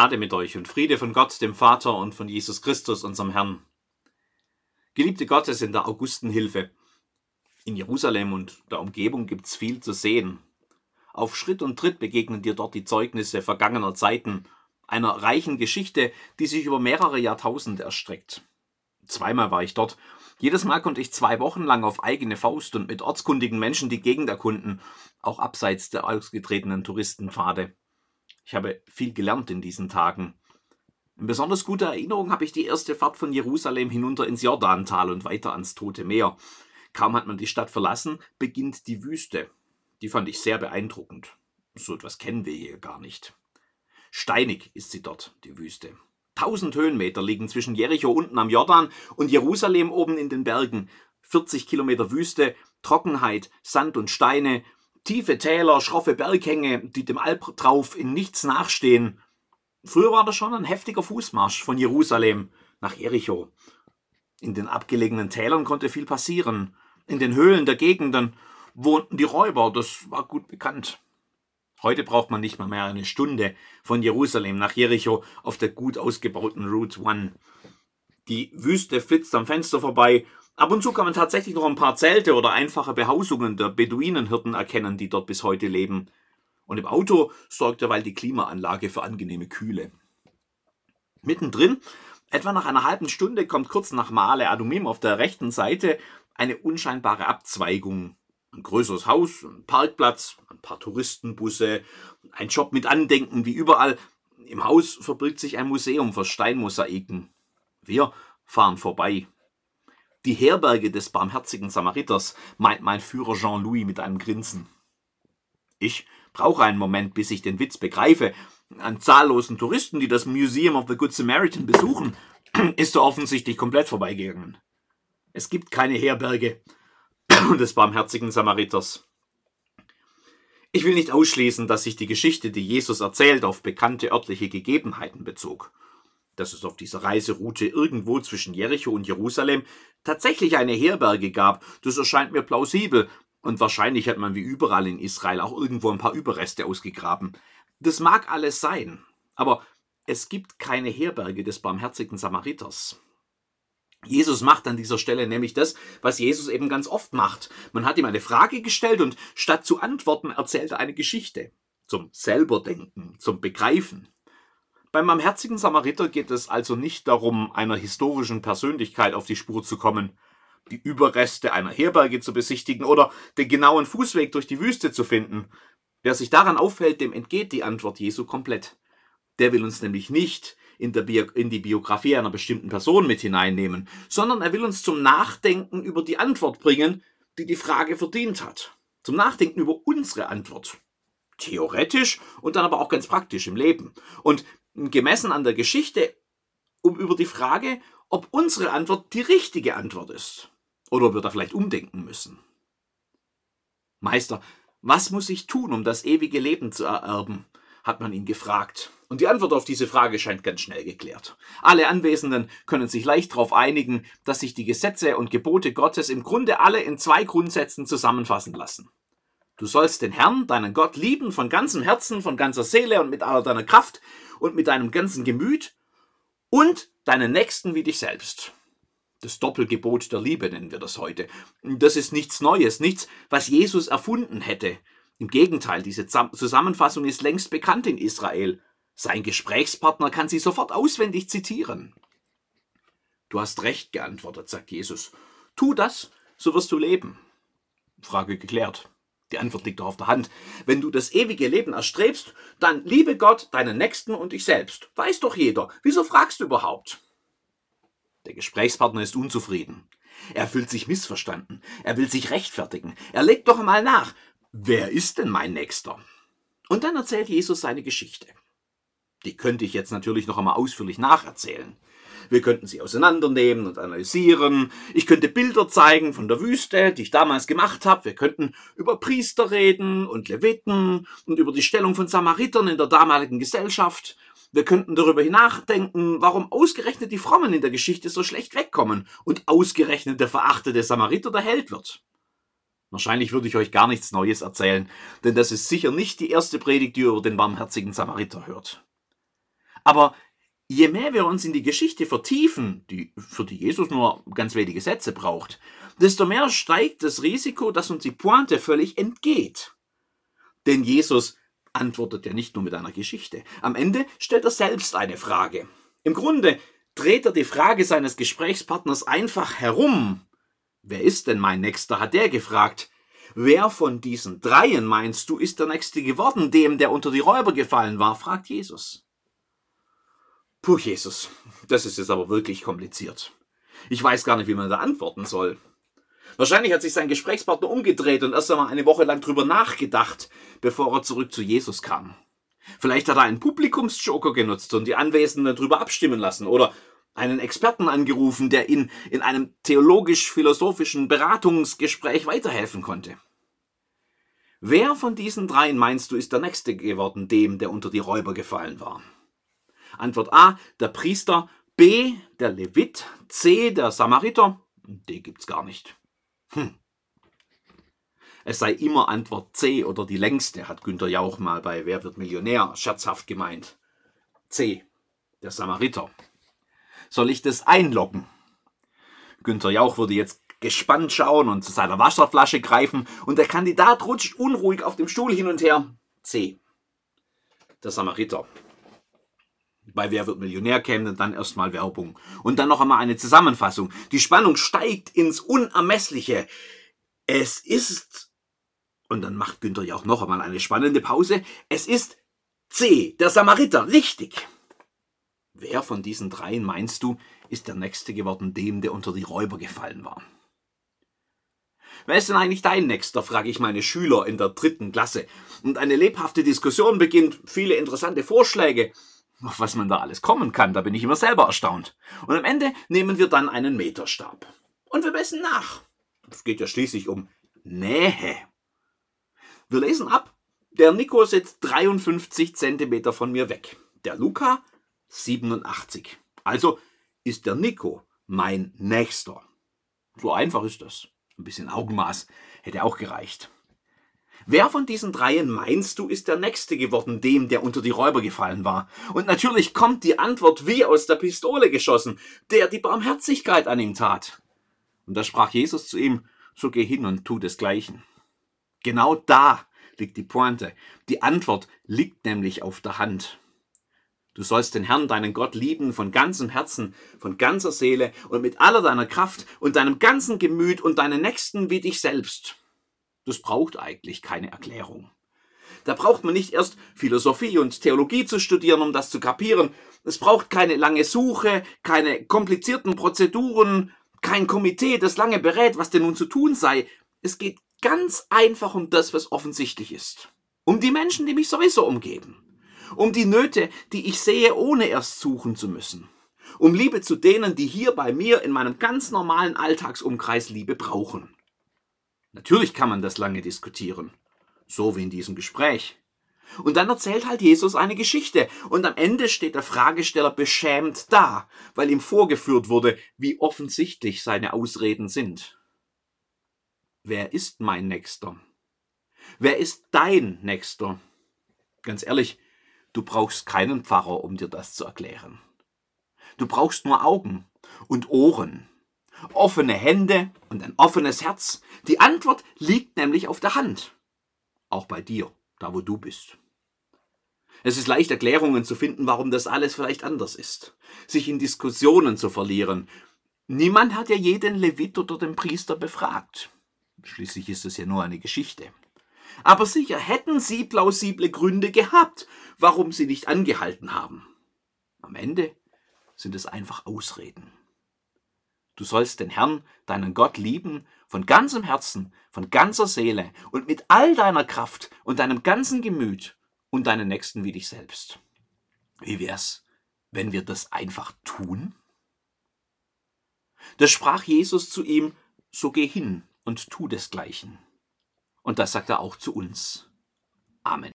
Gnade mit euch und Friede von Gott, dem Vater und von Jesus Christus, unserem Herrn. Geliebte Gottes in der Augustenhilfe. In Jerusalem und der Umgebung gibt's viel zu sehen. Auf Schritt und Tritt begegnen dir dort die Zeugnisse vergangener Zeiten, einer reichen Geschichte, die sich über mehrere Jahrtausende erstreckt. Zweimal war ich dort. Jedes Mal konnte ich zwei Wochen lang auf eigene Faust und mit ortskundigen Menschen die Gegend erkunden, auch abseits der ausgetretenen Touristenpfade. Ich habe viel gelernt in diesen Tagen. In besonders guter Erinnerung habe ich die erste Fahrt von Jerusalem hinunter ins Jordantal und weiter ans Tote Meer. Kaum hat man die Stadt verlassen, beginnt die Wüste. Die fand ich sehr beeindruckend. So etwas kennen wir hier gar nicht. Steinig ist sie dort, die Wüste. Tausend Höhenmeter liegen zwischen Jericho unten am Jordan und Jerusalem oben in den Bergen. 40 Kilometer Wüste, Trockenheit, Sand und Steine, tiefe Täler, schroffe Berghänge, die dem Albtrauf in nichts nachstehen. Früher war das schon ein heftiger Fußmarsch von Jerusalem nach Jericho. In den abgelegenen Tälern konnte viel passieren. In den Höhlen der Gegenden wohnten die Räuber, das war gut bekannt. Heute braucht man nicht mal mehr eine Stunde von Jerusalem nach Jericho auf der gut ausgebauten Route One. Die Wüste flitzt am Fenster vorbei. Ab und zu kann man tatsächlich noch ein paar Zelte oder einfache Behausungen der Beduinenhirten erkennen, die dort bis heute leben. Und im Auto sorgt derweil die Klimaanlage für angenehme Kühle. Mittendrin, etwa nach einer halben Stunde, kommt kurz nach Male Adumim auf der rechten Seite eine unscheinbare Abzweigung ein größeres Haus, ein Parkplatz, ein paar Touristenbusse, ein Job mit Andenken wie überall. Im Haus verbirgt sich ein Museum für Steinmosaiken. Wir fahren vorbei. Die Herberge des barmherzigen Samariters, meint mein Führer Jean-Louis mit einem Grinsen. Ich brauche einen Moment, bis ich den Witz begreife. An zahllosen Touristen, die das Museum of the Good Samaritan besuchen, ist er offensichtlich komplett vorbeigegangen. Es gibt keine Herberge des barmherzigen Samariters. Ich will nicht ausschließen, dass sich die Geschichte, die Jesus erzählt, auf bekannte örtliche Gegebenheiten bezog. Dass es auf dieser Reiseroute irgendwo zwischen Jericho und Jerusalem tatsächlich eine Herberge gab, das erscheint mir plausibel, und wahrscheinlich hat man wie überall in Israel auch irgendwo ein paar Überreste ausgegraben. Das mag alles sein, aber es gibt keine Herberge des barmherzigen Samariters. Jesus macht an dieser Stelle nämlich das, was Jesus eben ganz oft macht. Man hat ihm eine Frage gestellt und statt zu antworten erzählt er eine Geschichte. Zum Selberdenken, zum Begreifen. Beim barmherzigen Samariter geht es also nicht darum, einer historischen Persönlichkeit auf die Spur zu kommen, die Überreste einer Herberge zu besichtigen oder den genauen Fußweg durch die Wüste zu finden. Wer sich daran aufhält, dem entgeht die Antwort Jesu komplett. Der will uns nämlich nicht in, Bio in die Biografie einer bestimmten Person mit hineinnehmen, sondern er will uns zum Nachdenken über die Antwort bringen, die die Frage verdient hat. Zum Nachdenken über unsere Antwort. Theoretisch und dann aber auch ganz praktisch im Leben. Und gemessen an der Geschichte um über die Frage, ob unsere Antwort die richtige Antwort ist. Oder ob wir da vielleicht umdenken müssen. Meister, was muss ich tun, um das ewige Leben zu ererben? hat man ihn gefragt. Und die Antwort auf diese Frage scheint ganz schnell geklärt. Alle Anwesenden können sich leicht darauf einigen, dass sich die Gesetze und Gebote Gottes im Grunde alle in zwei Grundsätzen zusammenfassen lassen. Du sollst den Herrn, deinen Gott, lieben von ganzem Herzen, von ganzer Seele und mit aller deiner Kraft und mit deinem ganzen Gemüt und deinen Nächsten wie dich selbst. Das Doppelgebot der Liebe nennen wir das heute. Das ist nichts Neues, nichts, was Jesus erfunden hätte. Im Gegenteil, diese Zusammenfassung ist längst bekannt in Israel. Sein Gesprächspartner kann sie sofort auswendig zitieren. Du hast recht geantwortet, sagt Jesus. Tu das, so wirst du leben. Frage geklärt. Die Antwort liegt doch auf der Hand. Wenn du das ewige Leben erstrebst, dann liebe Gott, deinen Nächsten und dich selbst. Weiß doch jeder. Wieso fragst du überhaupt? Der Gesprächspartner ist unzufrieden. Er fühlt sich missverstanden. Er will sich rechtfertigen. Er legt doch einmal nach wer ist denn mein Nächster? Und dann erzählt Jesus seine Geschichte. Die könnte ich jetzt natürlich noch einmal ausführlich nacherzählen. Wir könnten sie auseinandernehmen und analysieren. Ich könnte Bilder zeigen von der Wüste, die ich damals gemacht habe. Wir könnten über Priester reden und Leviten und über die Stellung von Samaritern in der damaligen Gesellschaft. Wir könnten darüber nachdenken, warum ausgerechnet die Frommen in der Geschichte so schlecht wegkommen und ausgerechnet der verachtete Samariter der Held wird. Wahrscheinlich würde ich euch gar nichts Neues erzählen, denn das ist sicher nicht die erste Predigt, die ihr über den barmherzigen Samariter hört. Aber je mehr wir uns in die Geschichte vertiefen, die für die Jesus nur ganz wenige Sätze braucht, desto mehr steigt das Risiko, dass uns die Pointe völlig entgeht. Denn Jesus antwortet ja nicht nur mit einer Geschichte. Am Ende stellt er selbst eine Frage. Im Grunde dreht er die Frage seines Gesprächspartners einfach herum. Wer ist denn mein Nächster? hat der gefragt. Wer von diesen dreien meinst du, ist der Nächste geworden, dem, der unter die Räuber gefallen war? fragt Jesus. Puh, Jesus, das ist jetzt aber wirklich kompliziert. Ich weiß gar nicht, wie man da antworten soll. Wahrscheinlich hat sich sein Gesprächspartner umgedreht und erst einmal eine Woche lang drüber nachgedacht, bevor er zurück zu Jesus kam. Vielleicht hat er einen Publikumsjoker genutzt und die Anwesenden darüber abstimmen lassen oder einen Experten angerufen, der ihn in einem theologisch-philosophischen Beratungsgespräch weiterhelfen konnte. Wer von diesen dreien meinst du ist der Nächste geworden, dem, der unter die Räuber gefallen war? Antwort A, der Priester, B, der Levit, C, der Samariter, D gibt's gar nicht. Hm. Es sei immer Antwort C oder die längste, hat Günter Jauch mal bei Wer wird Millionär scherzhaft gemeint. C, der Samariter. Soll ich das einloggen? Günter Jauch würde jetzt gespannt schauen und zu seiner Wasserflasche greifen und der Kandidat rutscht unruhig auf dem Stuhl hin und her. C. Der Samariter. Bei Wer wird Millionär käme dann erstmal Werbung. Und dann noch einmal eine Zusammenfassung. Die Spannung steigt ins Unermessliche. Es ist, und dann macht Günther ja auch noch einmal eine spannende Pause, es ist C, der Samariter, richtig. Wer von diesen dreien meinst du, ist der Nächste geworden, dem, der unter die Räuber gefallen war? Wer ist denn eigentlich dein Nächster, frage ich meine Schüler in der dritten Klasse. Und eine lebhafte Diskussion beginnt, viele interessante Vorschläge was man da alles kommen kann, da bin ich immer selber erstaunt. Und am Ende nehmen wir dann einen Meterstab. Und wir messen nach. Es geht ja schließlich um Nähe. Wir lesen ab, der Nico sitzt 53 Zentimeter von mir weg. Der Luca 87. Also ist der Nico mein Nächster. So einfach ist das. Ein bisschen Augenmaß hätte auch gereicht. Wer von diesen dreien meinst du, ist der Nächste geworden, dem, der unter die Räuber gefallen war? Und natürlich kommt die Antwort wie aus der Pistole geschossen, der die Barmherzigkeit an ihm tat. Und da sprach Jesus zu ihm, so geh hin und tu desgleichen. Genau da liegt die Pointe. Die Antwort liegt nämlich auf der Hand. Du sollst den Herrn, deinen Gott, lieben von ganzem Herzen, von ganzer Seele und mit aller deiner Kraft und deinem ganzen Gemüt und deinen Nächsten wie dich selbst. Das braucht eigentlich keine Erklärung. Da braucht man nicht erst Philosophie und Theologie zu studieren, um das zu kapieren. Es braucht keine lange Suche, keine komplizierten Prozeduren, kein Komitee, das lange berät, was denn nun zu tun sei. Es geht ganz einfach um das, was offensichtlich ist. Um die Menschen, die mich sowieso umgeben. Um die Nöte, die ich sehe, ohne erst suchen zu müssen. Um Liebe zu denen, die hier bei mir in meinem ganz normalen Alltagsumkreis Liebe brauchen. Natürlich kann man das lange diskutieren. So wie in diesem Gespräch. Und dann erzählt halt Jesus eine Geschichte und am Ende steht der Fragesteller beschämt da, weil ihm vorgeführt wurde, wie offensichtlich seine Ausreden sind. Wer ist mein Nächster? Wer ist dein Nächster? Ganz ehrlich, du brauchst keinen Pfarrer, um dir das zu erklären. Du brauchst nur Augen und Ohren offene Hände und ein offenes Herz. Die Antwort liegt nämlich auf der Hand. Auch bei dir, da wo du bist. Es ist leicht Erklärungen zu finden, warum das alles vielleicht anders ist. Sich in Diskussionen zu verlieren. Niemand hat ja jeden Levit oder den Priester befragt. Schließlich ist es ja nur eine Geschichte. Aber sicher hätten sie plausible Gründe gehabt, warum sie nicht angehalten haben. Am Ende sind es einfach Ausreden. Du sollst den Herrn, deinen Gott lieben, von ganzem Herzen, von ganzer Seele und mit all deiner Kraft und deinem ganzen Gemüt und deinen Nächsten wie dich selbst. Wie wär's, wenn wir das einfach tun? Da sprach Jesus zu ihm, so geh hin und tu desgleichen. Und das sagt er auch zu uns. Amen.